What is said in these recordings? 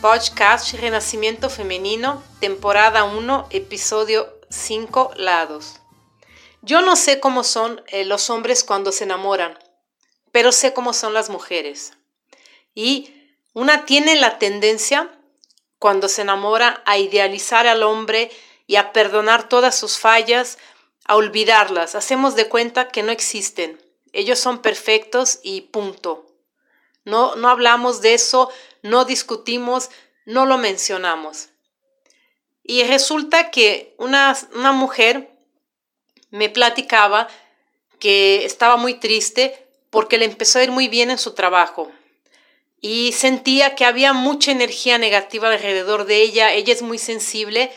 Podcast Renacimiento Femenino, temporada 1, episodio 5, lados. Yo no sé cómo son eh, los hombres cuando se enamoran, pero sé cómo son las mujeres. Y una tiene la tendencia, cuando se enamora, a idealizar al hombre y a perdonar todas sus fallas, a olvidarlas. Hacemos de cuenta que no existen. Ellos son perfectos y punto. No, no hablamos de eso, no discutimos, no lo mencionamos. Y resulta que una, una mujer me platicaba que estaba muy triste porque le empezó a ir muy bien en su trabajo y sentía que había mucha energía negativa alrededor de ella. Ella es muy sensible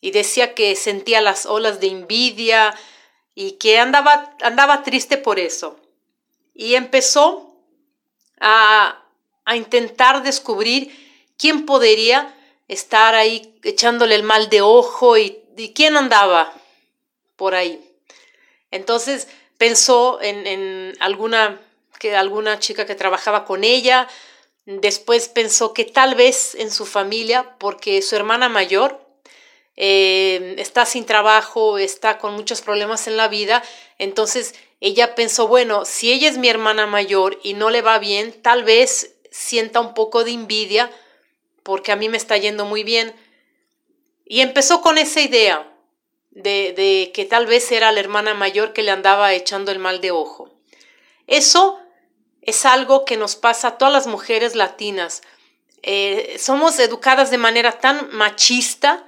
y decía que sentía las olas de envidia y que andaba, andaba triste por eso. Y empezó a, intentar descubrir quién podría estar ahí echándole el mal de ojo y, quién andaba por ahí. Entonces pensó en, en, alguna, que alguna chica que trabajaba con ella, después pensó que tal vez en su familia, porque su hermana mayor eh, está sin trabajo, está con muchos problemas en la vida, entonces ella pensó, bueno, si ella es mi hermana mayor y no le va bien, tal vez sienta un poco de envidia porque a mí me está yendo muy bien. Y empezó con esa idea de, de que tal vez era la hermana mayor que le andaba echando el mal de ojo. Eso es algo que nos pasa a todas las mujeres latinas. Eh, somos educadas de manera tan machista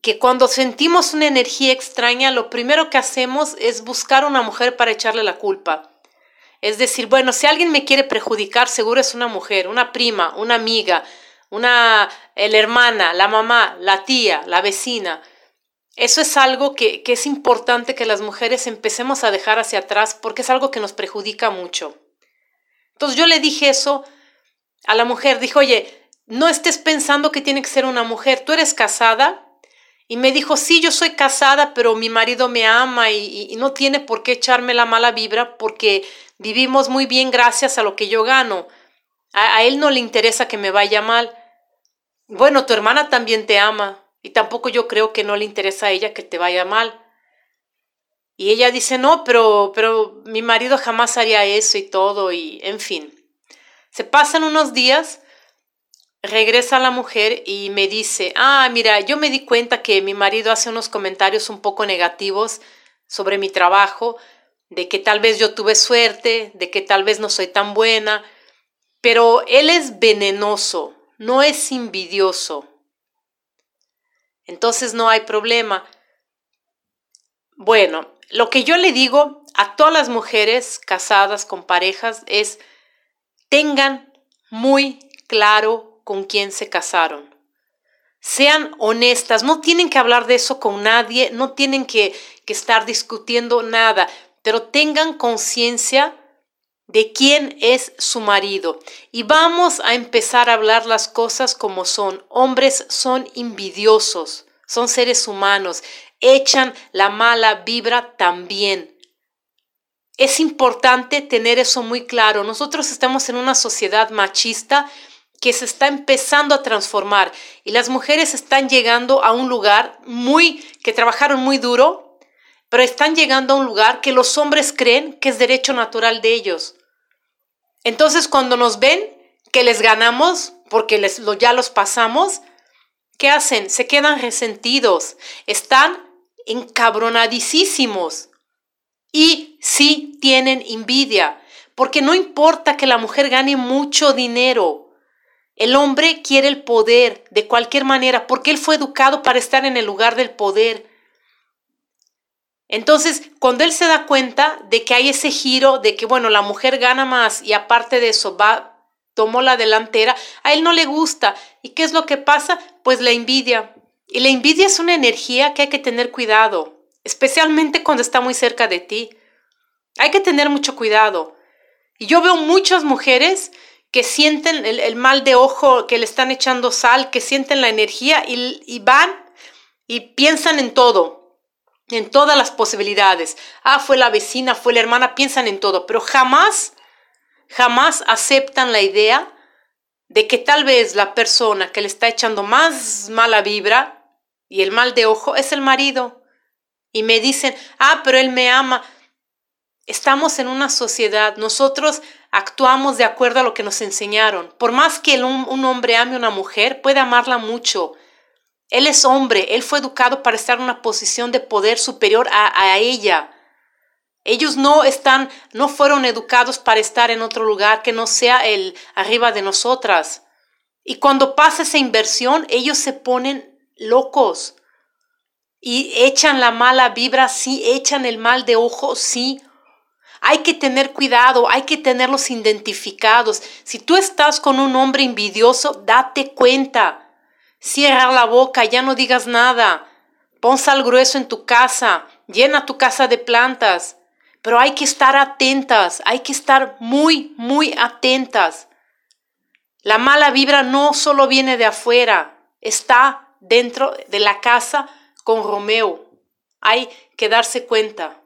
que cuando sentimos una energía extraña, lo primero que hacemos es buscar una mujer para echarle la culpa. Es decir, bueno, si alguien me quiere perjudicar, seguro es una mujer, una prima, una amiga, una la hermana, la mamá, la tía, la vecina. Eso es algo que, que es importante que las mujeres empecemos a dejar hacia atrás porque es algo que nos perjudica mucho. Entonces yo le dije eso a la mujer, dijo, oye, no estés pensando que tiene que ser una mujer, tú eres casada, y me dijo, sí, yo soy casada, pero mi marido me ama y, no tiene por qué echarme la mala vibra porque vivimos muy bien gracias a lo que yo gano. A, a él no le interesa que me vaya mal. Bueno, tu hermana también te ama y tampoco yo creo que no le interesa a ella que te vaya mal. Y ella dice, no, pero, pero mi marido jamás haría eso y todo, y en fin. Se pasan unos días regresa la mujer y me dice, ah, mira, yo me di cuenta que mi marido hace unos comentarios un poco negativos sobre mi trabajo, de que tal vez yo tuve suerte, de que tal vez no soy tan buena, pero él es venenoso, no es envidioso. Entonces no hay problema. Bueno, lo que yo le digo a todas las mujeres casadas con parejas es, tengan muy claro con quién se casaron. Sean honestas, no tienen que hablar de eso con nadie, no tienen que, que estar discutiendo nada, pero tengan conciencia de quién es su marido. Y vamos a empezar a hablar las cosas como son. Hombres son envidiosos, son seres humanos, echan la mala vibra también. Es importante tener eso muy claro. Nosotros estamos en una sociedad machista que se está empezando a transformar y las mujeres están llegando a un lugar muy, que trabajaron muy duro, pero están llegando a un lugar que los hombres creen que es derecho natural de ellos. Entonces cuando nos ven que les ganamos, porque les, ya los pasamos, ¿qué hacen? Se quedan resentidos, están encabronadísimos y sí tienen envidia, porque no importa que la mujer gane mucho dinero, el hombre quiere el poder de cualquier manera porque él fue educado para estar en el lugar del poder. Entonces, cuando él se da cuenta de que hay ese giro, de que, bueno, la mujer gana más y aparte de eso va, tomó la delantera, a él no le gusta. ¿Y qué es lo que pasa? Pues la envidia. Y la envidia es una energía que hay que tener cuidado, especialmente cuando está muy cerca de ti. Hay que tener mucho cuidado. Y yo veo muchas mujeres que sienten el, mal de ojo, que le están echando sal, que sienten la energía y, van y piensan en todo, en todas las posibilidades. Ah, fue la vecina, fue la hermana, piensan en todo, pero jamás, jamás aceptan la idea de que tal vez la persona que le está echando más mala vibra y el mal de ojo es el marido. Y me dicen, ah, pero él me ama. Estamos en una sociedad, nosotros actuamos de acuerdo a lo que nos enseñaron. Por más que un, hombre ame a una mujer, puede amarla mucho. Él es hombre, él fue educado para estar en una posición de poder superior a, a ella. Ellos no están, no fueron educados para estar en otro lugar que no sea el arriba de nosotras. Y cuando pasa esa inversión, ellos se ponen locos y echan la mala vibra, sí, echan el mal de ojo, sí. Hay que tener cuidado, hay que tenerlos identificados. Si tú estás con un hombre envidioso, date cuenta. Cierra la boca, ya no digas nada. Pon sal grueso en tu casa, llena tu casa de plantas. Pero hay que estar atentas, hay que estar muy, muy atentas. La mala vibra no solo viene de afuera, está dentro de la casa con Romeo. Hay que darse cuenta.